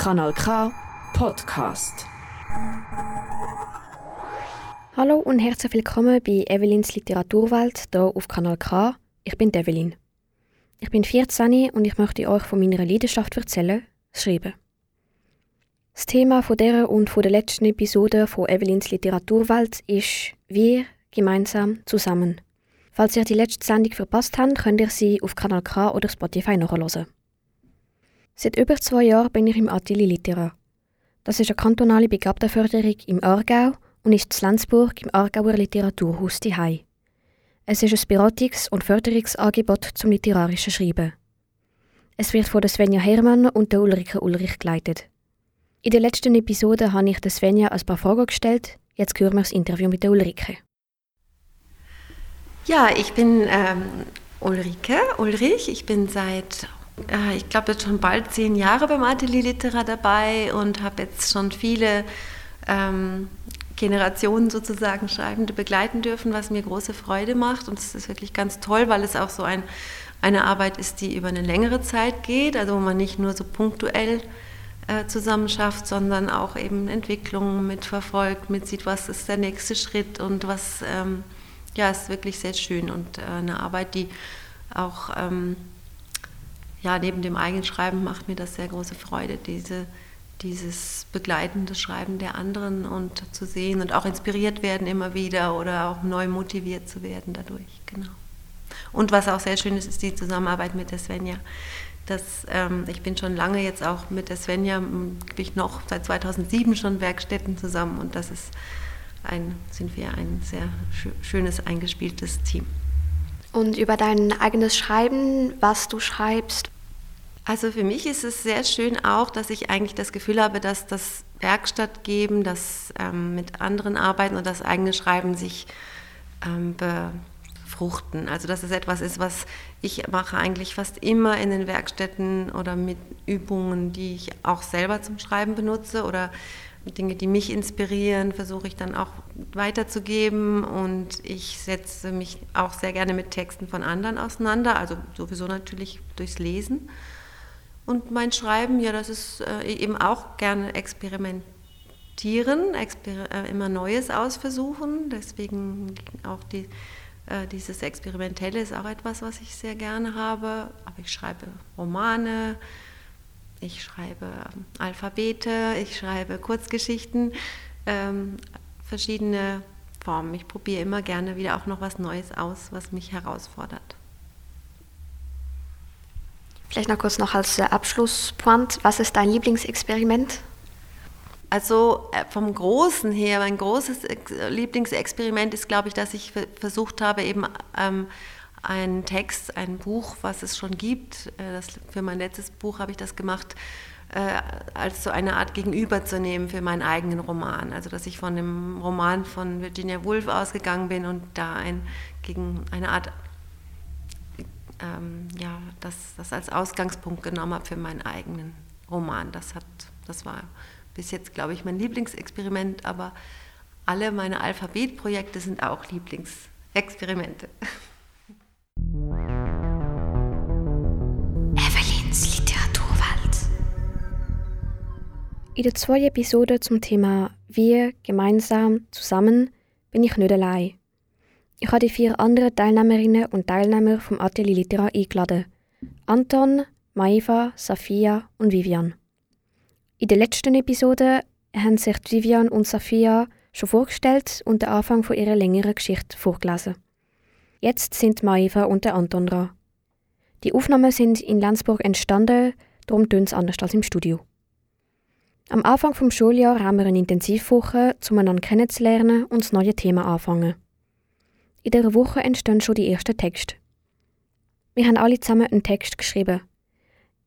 Kanal K Podcast. Hallo und herzlich willkommen bei Evelins Literaturwelt hier auf Kanal K. Ich bin Evelyn. Ich bin 14 und ich möchte euch von meiner Leidenschaft erzählen, das Schreiben. Das Thema von dieser und von der letzten Episode von Evelins Literaturwelt ist Wir gemeinsam zusammen. Falls ihr die letzte Sendung verpasst habt, könnt ihr sie auf Kanal K oder Spotify nachhören. Seit über zwei Jahren bin ich im Atelier Litera. Das ist eine kantonale Begabtenförderung im Aargau und ist in Lenzburg im Aargauer Literaturhaus Hai. Es ist ein Beratungs- und Förderungsangebot zum literarischen Schreiben. Es wird von der Svenja Hermann und der Ulrike Ulrich geleitet. In der letzten Episode habe ich Svenja ein paar Fragen gestellt. Jetzt hören wir das Interview mit der Ulrike. Ja, ich bin ähm, Ulrike Ulrich. Ich bin seit, äh, ich glaube, jetzt schon bald zehn Jahre beim Atelier Litera dabei und habe jetzt schon viele ähm, Generationen sozusagen Schreibende begleiten dürfen, was mir große Freude macht. Und es ist wirklich ganz toll, weil es auch so ein, eine Arbeit ist, die über eine längere Zeit geht, also wo man nicht nur so punktuell äh, zusammen schafft, sondern auch eben Entwicklungen mitverfolgt, mitsieht, was ist der nächste Schritt und was, ähm, ja, ist wirklich sehr schön und äh, eine Arbeit, die auch, ähm, ja, neben dem eigenen Schreiben macht mir das sehr große Freude, diese dieses begleitende Schreiben der anderen und zu sehen und auch inspiriert werden immer wieder oder auch neu motiviert zu werden dadurch, genau. Und was auch sehr schön ist, ist die Zusammenarbeit mit der Svenja. Das, ähm, ich bin schon lange jetzt auch mit der Svenja, ich noch seit 2007 schon Werkstätten zusammen und das ist ein, sind wir ein sehr schönes, eingespieltes Team. Und über dein eigenes Schreiben, was du schreibst, also für mich ist es sehr schön auch, dass ich eigentlich das Gefühl habe, dass das Werkstatt geben, das ähm, mit anderen arbeiten und das eigene Schreiben sich ähm, befruchten. Also dass es etwas ist, was ich mache eigentlich fast immer in den Werkstätten oder mit Übungen, die ich auch selber zum Schreiben benutze oder Dinge, die mich inspirieren, versuche ich dann auch weiterzugeben und ich setze mich auch sehr gerne mit Texten von anderen auseinander, also sowieso natürlich durchs Lesen. Und mein Schreiben, ja, das ist äh, eben auch gerne experimentieren, exper äh, immer Neues ausversuchen. Deswegen auch die, äh, dieses Experimentelle ist auch etwas, was ich sehr gerne habe. Aber ich schreibe Romane, ich schreibe ähm, Alphabete, ich schreibe Kurzgeschichten, ähm, verschiedene Formen. Ich probiere immer gerne wieder auch noch was Neues aus, was mich herausfordert. Vielleicht noch kurz noch als Abschlusspoint. Was ist dein Lieblingsexperiment? Also äh, vom Großen her, mein großes Lieblingsexperiment ist, glaube ich, dass ich versucht habe, eben ähm, einen Text, ein Buch, was es schon gibt, äh, das, für mein letztes Buch habe ich das gemacht, äh, als so eine Art Gegenüber zu nehmen für meinen eigenen Roman. Also dass ich von dem Roman von Virginia Woolf ausgegangen bin und da ein, gegen eine Art ähm, ja, das, das als Ausgangspunkt genommen habe für meinen eigenen Roman. Das, hat, das war bis jetzt, glaube ich, mein Lieblingsexperiment, aber alle meine Alphabetprojekte sind auch Lieblingsexperimente. In der zweiten Episode zum Thema Wir gemeinsam zusammen bin ich nicht allein. Ich habe die vier anderen Teilnehmerinnen und Teilnehmer vom Atelier Litera eingeladen. Anton, Maiva, Safia und Vivian. In der letzten Episode haben sich Vivian und Safia schon vorgestellt und den Anfang von ihrer längeren Geschichte vorgelesen. Jetzt sind Maiva und der Anton dran. Die Aufnahmen sind in Lenzburg entstanden, darum tönt es anders als im Studio. Am Anfang vom Schuljahr haben wir eine Intensivwoche, um einander kennenzulernen und das neue Thema anfangen. In dieser Woche entstehen schon die ersten Texte. Wir haben alle zusammen einen Text geschrieben.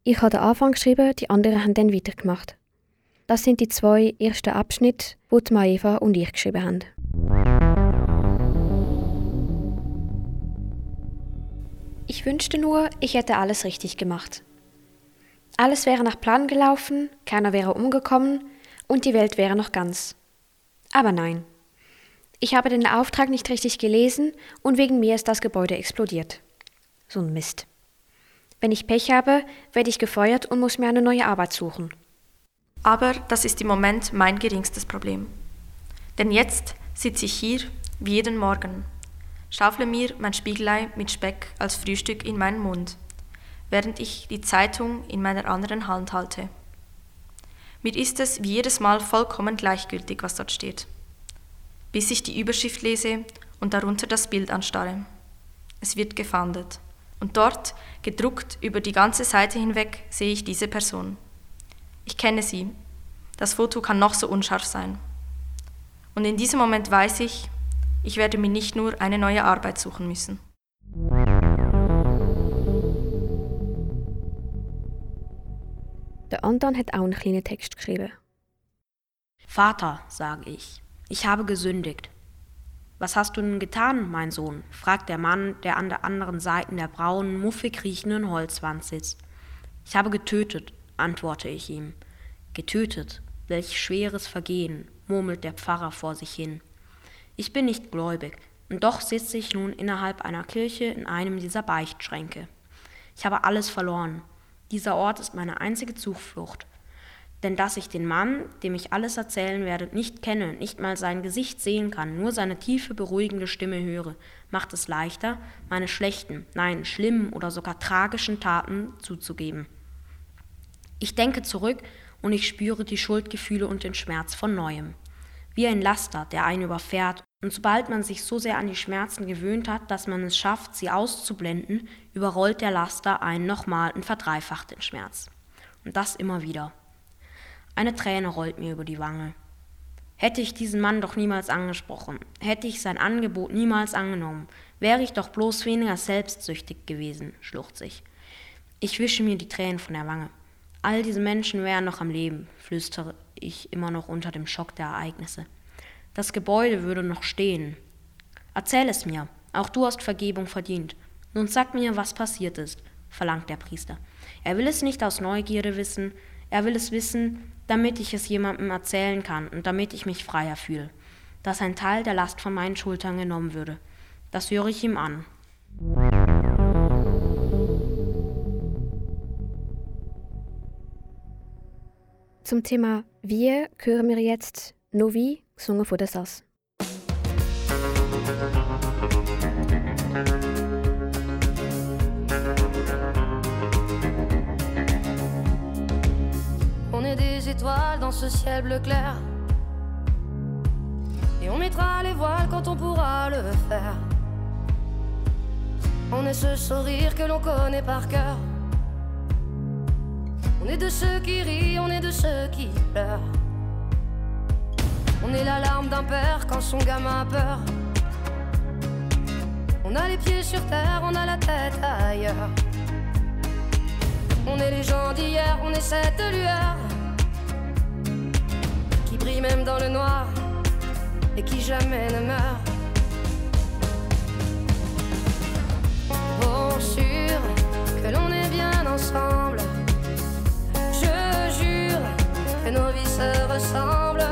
Ich habe den Anfang geschrieben, die anderen haben dann weitergemacht. Das sind die zwei ersten Abschnitte, die Maeva und ich geschrieben haben. Ich wünschte nur, ich hätte alles richtig gemacht. Alles wäre nach Plan gelaufen, keiner wäre umgekommen und die Welt wäre noch ganz. Aber nein. Ich habe den Auftrag nicht richtig gelesen und wegen mir ist das Gebäude explodiert. So ein Mist. Wenn ich Pech habe, werde ich gefeuert und muss mir eine neue Arbeit suchen. Aber das ist im Moment mein geringstes Problem. Denn jetzt sitze ich hier, wie jeden Morgen, schaufle mir mein Spiegelei mit Speck als Frühstück in meinen Mund, während ich die Zeitung in meiner anderen Hand halte. Mir ist es wie jedes Mal vollkommen gleichgültig, was dort steht, bis ich die Überschrift lese und darunter das Bild anstarre. Es wird gefahndet. Und dort, gedruckt über die ganze Seite hinweg, sehe ich diese Person. Ich kenne sie. Das Foto kann noch so unscharf sein. Und in diesem Moment weiß ich, ich werde mir nicht nur eine neue Arbeit suchen müssen. Der Anton hat auch einen kleinen Text geschrieben. Vater, sage ich, ich habe gesündigt. Was hast du nun getan, mein Sohn? fragt der Mann, der an der anderen Seite der braunen, muffig riechenden Holzwand sitzt. Ich habe getötet, antworte ich ihm. Getötet, welch schweres Vergehen, murmelt der Pfarrer vor sich hin. Ich bin nicht gläubig, und doch sitze ich nun innerhalb einer Kirche in einem dieser Beichtschränke. Ich habe alles verloren. Dieser Ort ist meine einzige Zuflucht. Denn dass ich den Mann, dem ich alles erzählen werde, nicht kenne, nicht mal sein Gesicht sehen kann, nur seine tiefe, beruhigende Stimme höre, macht es leichter, meine schlechten, nein, schlimmen oder sogar tragischen Taten zuzugeben. Ich denke zurück und ich spüre die Schuldgefühle und den Schmerz von neuem. Wie ein Laster, der einen überfährt, und sobald man sich so sehr an die Schmerzen gewöhnt hat, dass man es schafft, sie auszublenden, überrollt der Laster einen nochmal und verdreifacht den Schmerz. Und das immer wieder. Eine Träne rollt mir über die Wange. Hätte ich diesen Mann doch niemals angesprochen, hätte ich sein Angebot niemals angenommen, wäre ich doch bloß weniger selbstsüchtig gewesen, schluchzt ich. Ich wische mir die Tränen von der Wange. All diese Menschen wären noch am Leben, flüstere ich immer noch unter dem Schock der Ereignisse. Das Gebäude würde noch stehen. Erzähl es mir, auch du hast Vergebung verdient. Nun sag mir, was passiert ist, verlangt der Priester. Er will es nicht aus Neugierde wissen, er will es wissen, damit ich es jemandem erzählen kann und damit ich mich freier fühle, dass ein Teil der Last von meinen Schultern genommen würde. Das höre ich ihm an. Zum Thema Wir hören wir jetzt Novi, On est des étoiles dans ce ciel bleu clair. Et on mettra les voiles quand on pourra le faire. On est ce sourire que l'on connaît par cœur. On est de ceux qui rient, on est de ceux qui pleurent. On est la larme d'un père quand son gamin a peur. On a les pieds sur terre, on a la tête ailleurs. On est les gens d'hier, on est cette lueur qui brille même dans le noir et qui jamais ne meurt. Bon sûr que l'on est bien ensemble que nos vies se ressemblent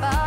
sapphire.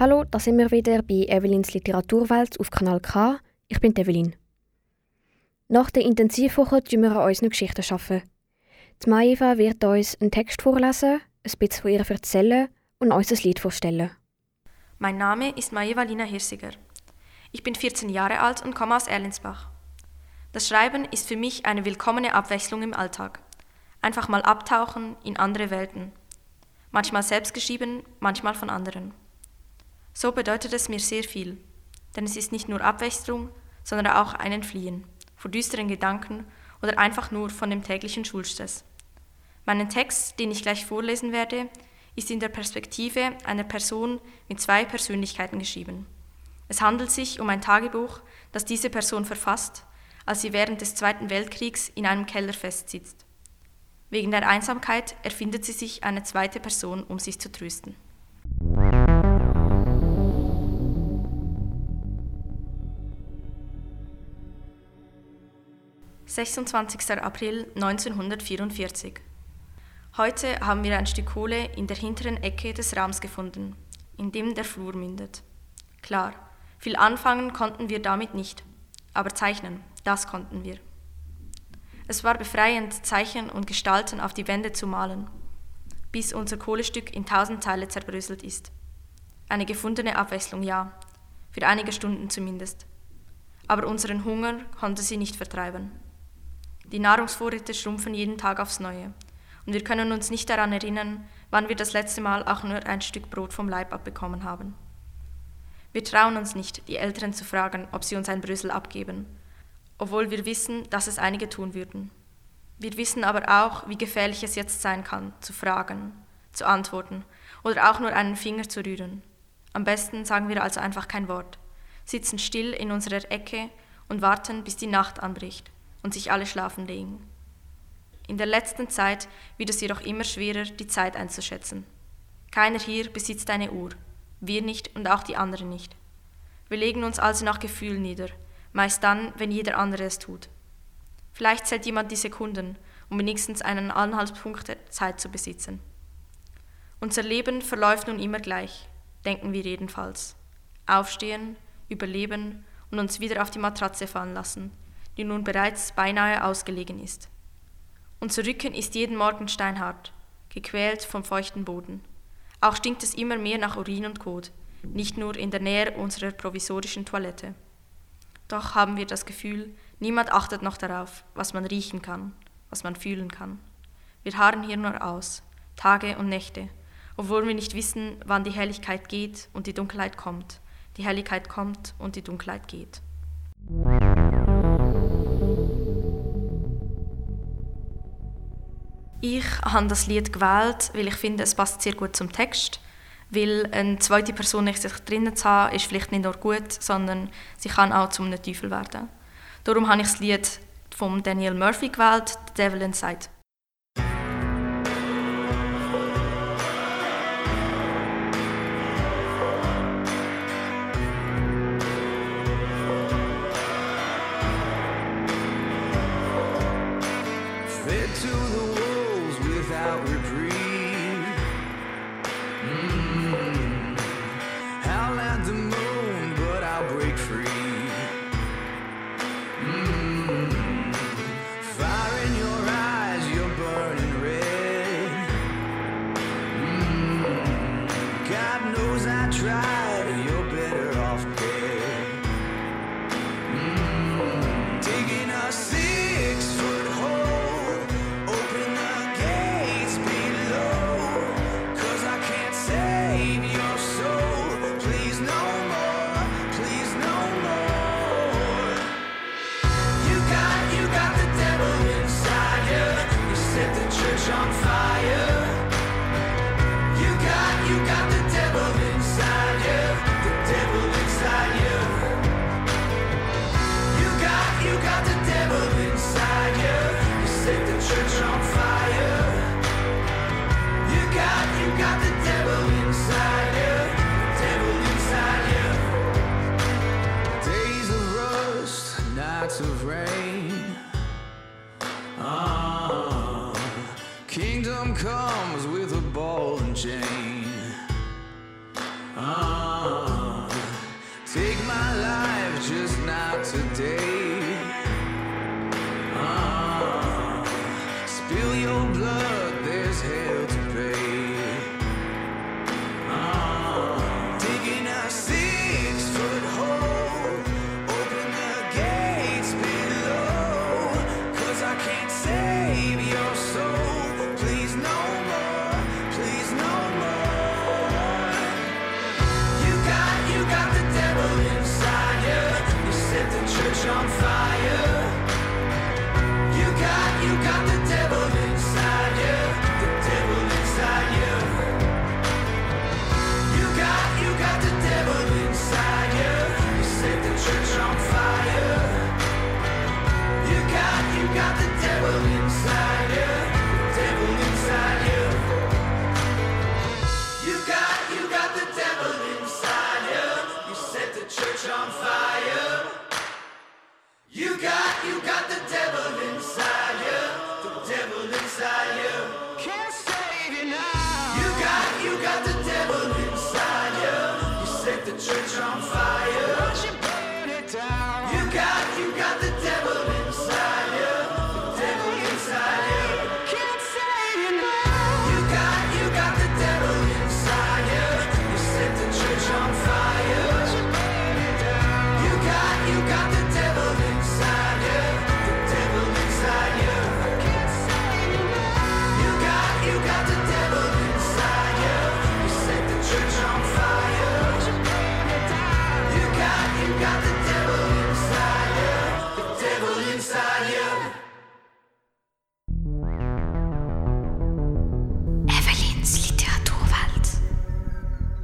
Hallo, da sind wir wieder bei Evelins Literaturwelt auf Kanal K. Ich bin Evelyn. Nach der Intensivwoche tun wir an unseren Geschichten arbeiten. Die Maiva wird uns einen Text vorlesen, ein bisschen von ihr erzählen und uns ein Lied vorstellen. Mein Name ist Maeva Lina Hirsiger. Ich bin 14 Jahre alt und komme aus Erlensbach. Das Schreiben ist für mich eine willkommene Abwechslung im Alltag. Einfach mal abtauchen in andere Welten. Manchmal selbst geschrieben, manchmal von anderen. So bedeutet es mir sehr viel, denn es ist nicht nur Abwechslung, sondern auch ein Entfliehen vor düsteren Gedanken oder einfach nur von dem täglichen Schulstress. Meinen Text, den ich gleich vorlesen werde, ist in der Perspektive einer Person mit zwei Persönlichkeiten geschrieben. Es handelt sich um ein Tagebuch, das diese Person verfasst, als sie während des Zweiten Weltkriegs in einem Keller festsitzt. Wegen der Einsamkeit erfindet sie sich eine zweite Person, um sich zu trösten. 26. April 1944. Heute haben wir ein Stück Kohle in der hinteren Ecke des Raums gefunden, in dem der Flur mündet. Klar, viel anfangen konnten wir damit nicht, aber zeichnen, das konnten wir. Es war befreiend, Zeichen und Gestalten auf die Wände zu malen, bis unser Kohlestück in tausend Teile zerbröselt ist. Eine gefundene Abwechslung, ja, für einige Stunden zumindest. Aber unseren Hunger konnte sie nicht vertreiben. Die Nahrungsvorräte schrumpfen jeden Tag aufs Neue. Und wir können uns nicht daran erinnern, wann wir das letzte Mal auch nur ein Stück Brot vom Leib abbekommen haben. Wir trauen uns nicht, die Eltern zu fragen, ob sie uns ein Brösel abgeben, obwohl wir wissen, dass es einige tun würden. Wir wissen aber auch, wie gefährlich es jetzt sein kann, zu fragen, zu antworten oder auch nur einen Finger zu rühren. Am besten sagen wir also einfach kein Wort, sitzen still in unserer Ecke und warten, bis die Nacht anbricht und sich alle schlafen legen. In der letzten Zeit wird es jedoch immer schwerer, die Zeit einzuschätzen. Keiner hier besitzt eine Uhr, wir nicht und auch die anderen nicht. Wir legen uns also nach Gefühl nieder, meist dann, wenn jeder andere es tut. Vielleicht zählt jemand die Sekunden, um wenigstens einen Anhaltspunkt der Zeit zu besitzen. Unser Leben verläuft nun immer gleich, denken wir jedenfalls. Aufstehen, überleben und uns wieder auf die Matratze fallen lassen, die nun bereits beinahe ausgelegen ist. Unser Rücken ist jeden Morgen steinhart, gequält vom feuchten Boden. Auch stinkt es immer mehr nach Urin und Kot, nicht nur in der Nähe unserer provisorischen Toilette. Doch haben wir das Gefühl, niemand achtet noch darauf, was man riechen kann, was man fühlen kann. Wir harren hier nur aus, Tage und Nächte, obwohl wir nicht wissen, wann die Helligkeit geht und die Dunkelheit kommt, die Helligkeit kommt und die Dunkelheit geht. Ich habe das Lied gewählt, weil ich finde, es passt sehr gut zum Text. Weil eine zweite Person nicht sich drinnen zu haben, ist vielleicht nicht nur gut, sondern sie kann auch zum Teufel werden. Darum habe ich das Lied von Daniel Murphy gewählt, The Devil Inside.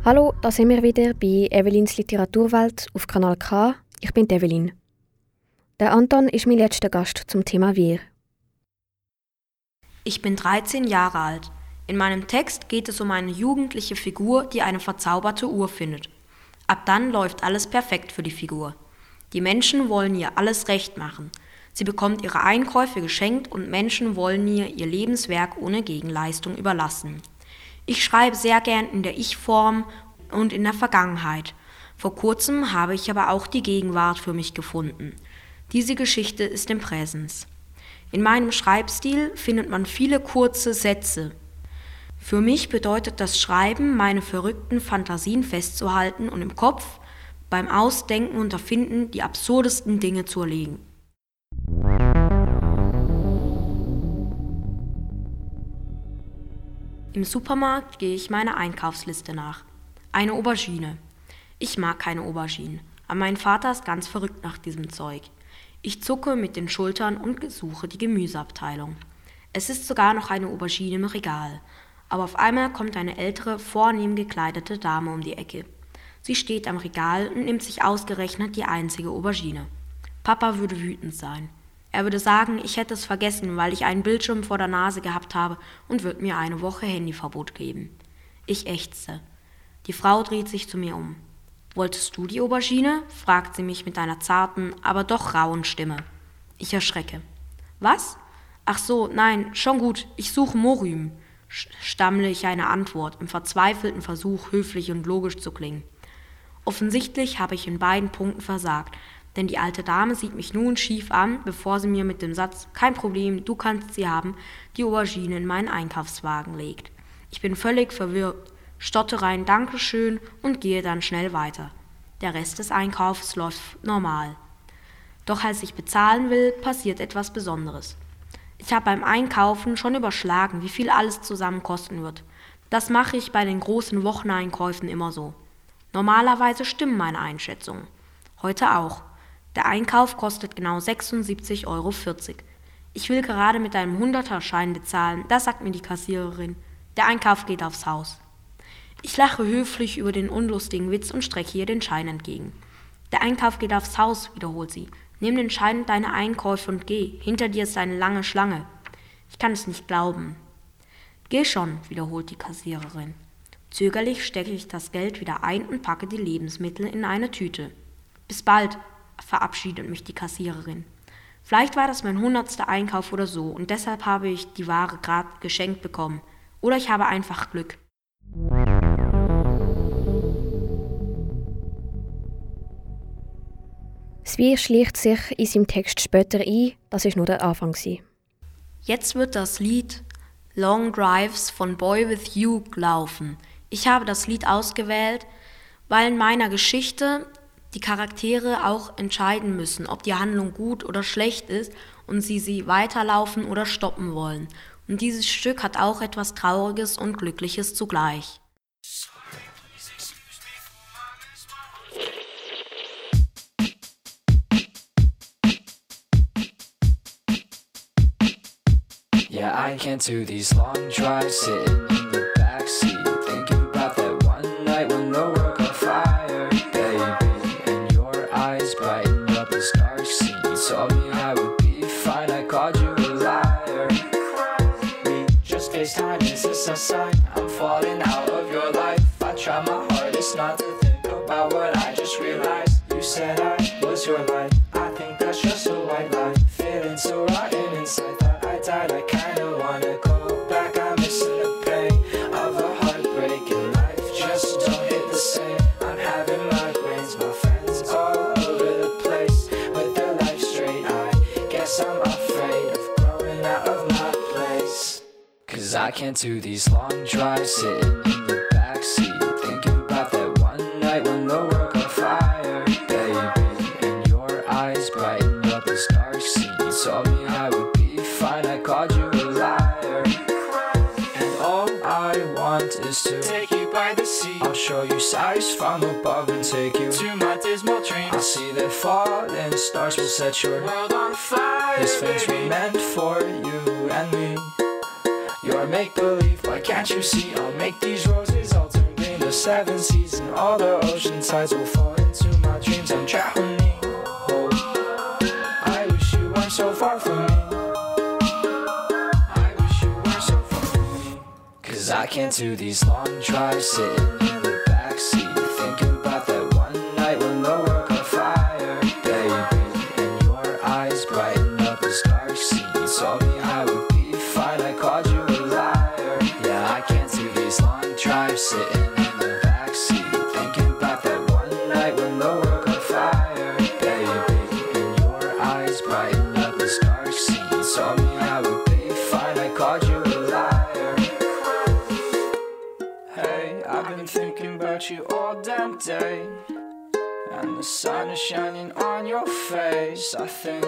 Hallo, da sind wir wieder bei Evelyns Literaturwelt auf Kanal K. Ich bin Evelyn. Der Anton ist mein letzter Gast zum Thema Wir. Ich bin 13 Jahre alt. In meinem Text geht es um eine jugendliche Figur, die eine verzauberte Uhr findet. Ab dann läuft alles perfekt für die Figur. Die Menschen wollen ihr alles recht machen. Sie bekommt ihre Einkäufe geschenkt und Menschen wollen ihr ihr Lebenswerk ohne Gegenleistung überlassen. Ich schreibe sehr gern in der Ich-Form und in der Vergangenheit. Vor kurzem habe ich aber auch die Gegenwart für mich gefunden. Diese Geschichte ist im Präsens. In meinem Schreibstil findet man viele kurze Sätze. Für mich bedeutet das Schreiben, meine verrückten Fantasien festzuhalten und im Kopf beim Ausdenken und Erfinden die absurdesten Dinge zu erlegen. Im Supermarkt gehe ich meiner Einkaufsliste nach. Eine Aubergine. Ich mag keine Auberginen, aber mein Vater ist ganz verrückt nach diesem Zeug. Ich zucke mit den Schultern und suche die Gemüseabteilung. Es ist sogar noch eine Aubergine im Regal, aber auf einmal kommt eine ältere, vornehm gekleidete Dame um die Ecke. Sie steht am Regal und nimmt sich ausgerechnet die einzige Aubergine. Papa würde wütend sein. Er würde sagen, ich hätte es vergessen, weil ich einen Bildschirm vor der Nase gehabt habe und würde mir eine Woche Handyverbot geben. Ich ächzte. Die Frau dreht sich zu mir um. Wolltest du die Aubergine? fragt sie mich mit einer zarten, aber doch rauen Stimme. Ich erschrecke. Was? Ach so, nein, schon gut, ich suche Morüm, stammle ich eine Antwort, im verzweifelten Versuch, höflich und logisch zu klingen. Offensichtlich habe ich in beiden Punkten versagt, denn die alte Dame sieht mich nun schief an, bevor sie mir mit dem Satz Kein Problem, du kannst sie haben, die Aubergine in meinen Einkaufswagen legt. Ich bin völlig verwirrt, stottere ein Dankeschön und gehe dann schnell weiter. Der Rest des Einkaufs läuft normal. Doch als ich bezahlen will, passiert etwas Besonderes. Ich habe beim Einkaufen schon überschlagen, wie viel alles zusammen kosten wird. Das mache ich bei den großen Wocheneinkäufen immer so. Normalerweise stimmen meine Einschätzungen. Heute auch. Der Einkauf kostet genau 76,40 Euro. Ich will gerade mit einem Hunderterschein bezahlen, da sagt mir die Kassiererin. Der Einkauf geht aufs Haus. Ich lache höflich über den unlustigen Witz und strecke ihr den Schein entgegen. Der Einkauf geht aufs Haus, wiederholt sie. Nimm den Schein und deine Einkäufe und geh. Hinter dir ist eine lange Schlange. Ich kann es nicht glauben. Geh schon, wiederholt die Kassiererin. Zögerlich stecke ich das Geld wieder ein und packe die Lebensmittel in eine Tüte. Bis bald, verabschiedet mich die Kassiererin. Vielleicht war das mein hundertster Einkauf oder so und deshalb habe ich die Ware gerade geschenkt bekommen. Oder ich habe einfach Glück. Wir schleicht sich in seinem Text später ein, das ist nur der Anfang. Gewesen. Jetzt wird das Lied Long Drives von Boy With You laufen. Ich habe das Lied ausgewählt, weil in meiner Geschichte die Charaktere auch entscheiden müssen, ob die Handlung gut oder schlecht ist und sie sie weiterlaufen oder stoppen wollen. Und dieses Stück hat auch etwas Trauriges und Glückliches zugleich. Yeah, I can't do these long drives sitting in the A sign? I'm falling out of your life. I try my hardest not to think about what I just realized. You said I was your life. I think that's just a white lie. Feeling so rotten inside. Can't do these long drives sitting in the backseat, thinking about that one night when the world got fire, baby. And your eyes brightened up this dark scene. You told me I would be fine. I called you a liar. And all I want is to take you by the sea. I'll show you sights from above and take you to my dismal dreams. I'll see that falling stars will set your world on fire. This fence were meant for you and me. Your make believe, why can't you see? I'll make these roses all turn green. The seven seas and all the ocean tides will fall into my dreams. I'm drowning. Oh, I wish you weren't so far from me. I wish you weren't so far from me. Cause I can't do these long drives sitting sun is shining on your face. I think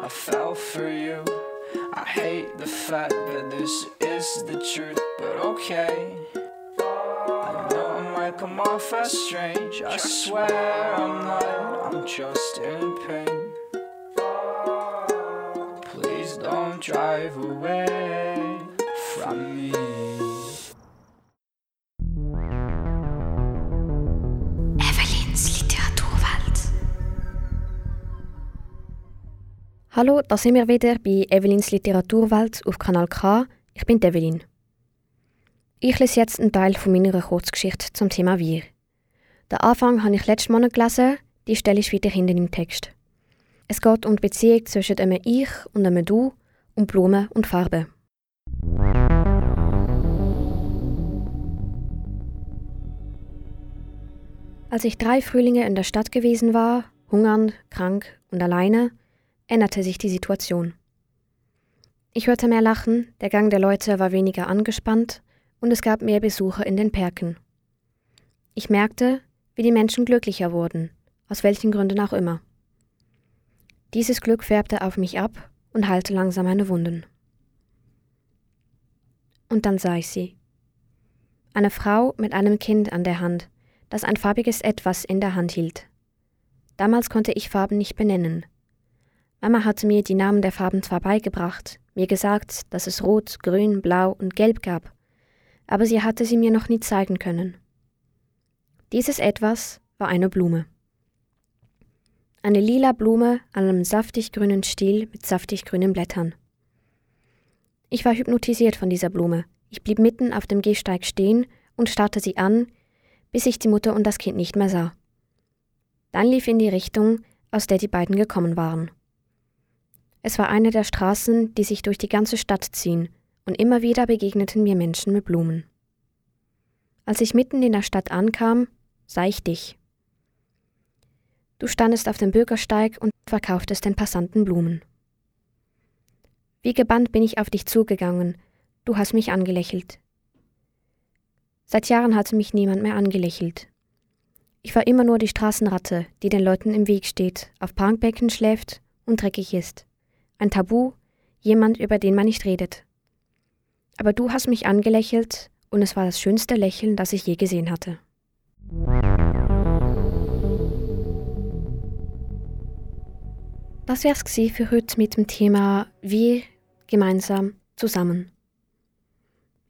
I fell for you. I hate the fact that this is the truth, but okay. I know I might come off as strange. I swear I'm not, I'm just in pain. Please don't drive away Hallo, da sind wir wieder bei Evelyns Literaturwelt auf Kanal K. Ich bin Evelyn. Ich lese jetzt einen Teil von meiner Kurzgeschichte zum Thema Wir. Den Anfang habe ich letzten Monat gelesen, die Stelle ist weiter hinten im Text. Es geht um die Beziehung zwischen einem Ich und einem Du, um Blumen und Farben. Als ich drei Frühlinge in der Stadt gewesen war, hungernd, krank und alleine, änderte sich die Situation. Ich hörte mehr Lachen, der Gang der Leute war weniger angespannt und es gab mehr Besucher in den Perken. Ich merkte, wie die Menschen glücklicher wurden, aus welchen Gründen auch immer. Dieses Glück färbte auf mich ab und heilte langsam meine Wunden. Und dann sah ich sie. Eine Frau mit einem Kind an der Hand, das ein farbiges Etwas in der Hand hielt. Damals konnte ich Farben nicht benennen. Mama hatte mir die Namen der Farben zwar beigebracht, mir gesagt, dass es rot, grün, blau und gelb gab, aber sie hatte sie mir noch nie zeigen können. Dieses Etwas war eine Blume. Eine lila Blume an einem saftig grünen Stiel mit saftig grünen Blättern. Ich war hypnotisiert von dieser Blume. Ich blieb mitten auf dem Gehsteig stehen und starrte sie an, bis ich die Mutter und das Kind nicht mehr sah. Dann lief in die Richtung, aus der die beiden gekommen waren. Es war eine der Straßen, die sich durch die ganze Stadt ziehen, und immer wieder begegneten mir Menschen mit Blumen. Als ich mitten in der Stadt ankam, sah ich dich. Du standest auf dem Bürgersteig und verkauftest den Passanten Blumen. Wie gebannt bin ich auf dich zugegangen. Du hast mich angelächelt. Seit Jahren hatte mich niemand mehr angelächelt. Ich war immer nur die Straßenratte, die den Leuten im Weg steht, auf Parkbecken schläft und dreckig ist. Ein Tabu, jemand, über den man nicht redet. Aber du hast mich angelächelt und es war das schönste Lächeln, das ich je gesehen hatte. Das wär's gsi für heute mit dem Thema Wir gemeinsam zusammen.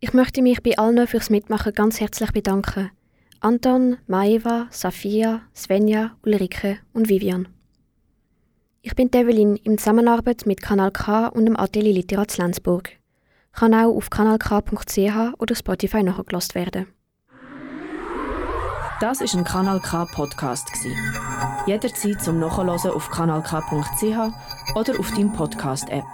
Ich möchte mich bei allen fürs Mitmachen ganz herzlich bedanken. Anton, Maeva, Safia, Svenja, Ulrike und Vivian. Ich bin Evelyn in Zusammenarbeit mit Kanal K und dem Atelier Literat Lenzburg. Kann auch auf kanalk.ch oder Spotify nachgelost werden. Das ist ein Kanal K Podcast. Jederzeit zum Nachhören auf kanalk.ch oder auf deinem Podcast App.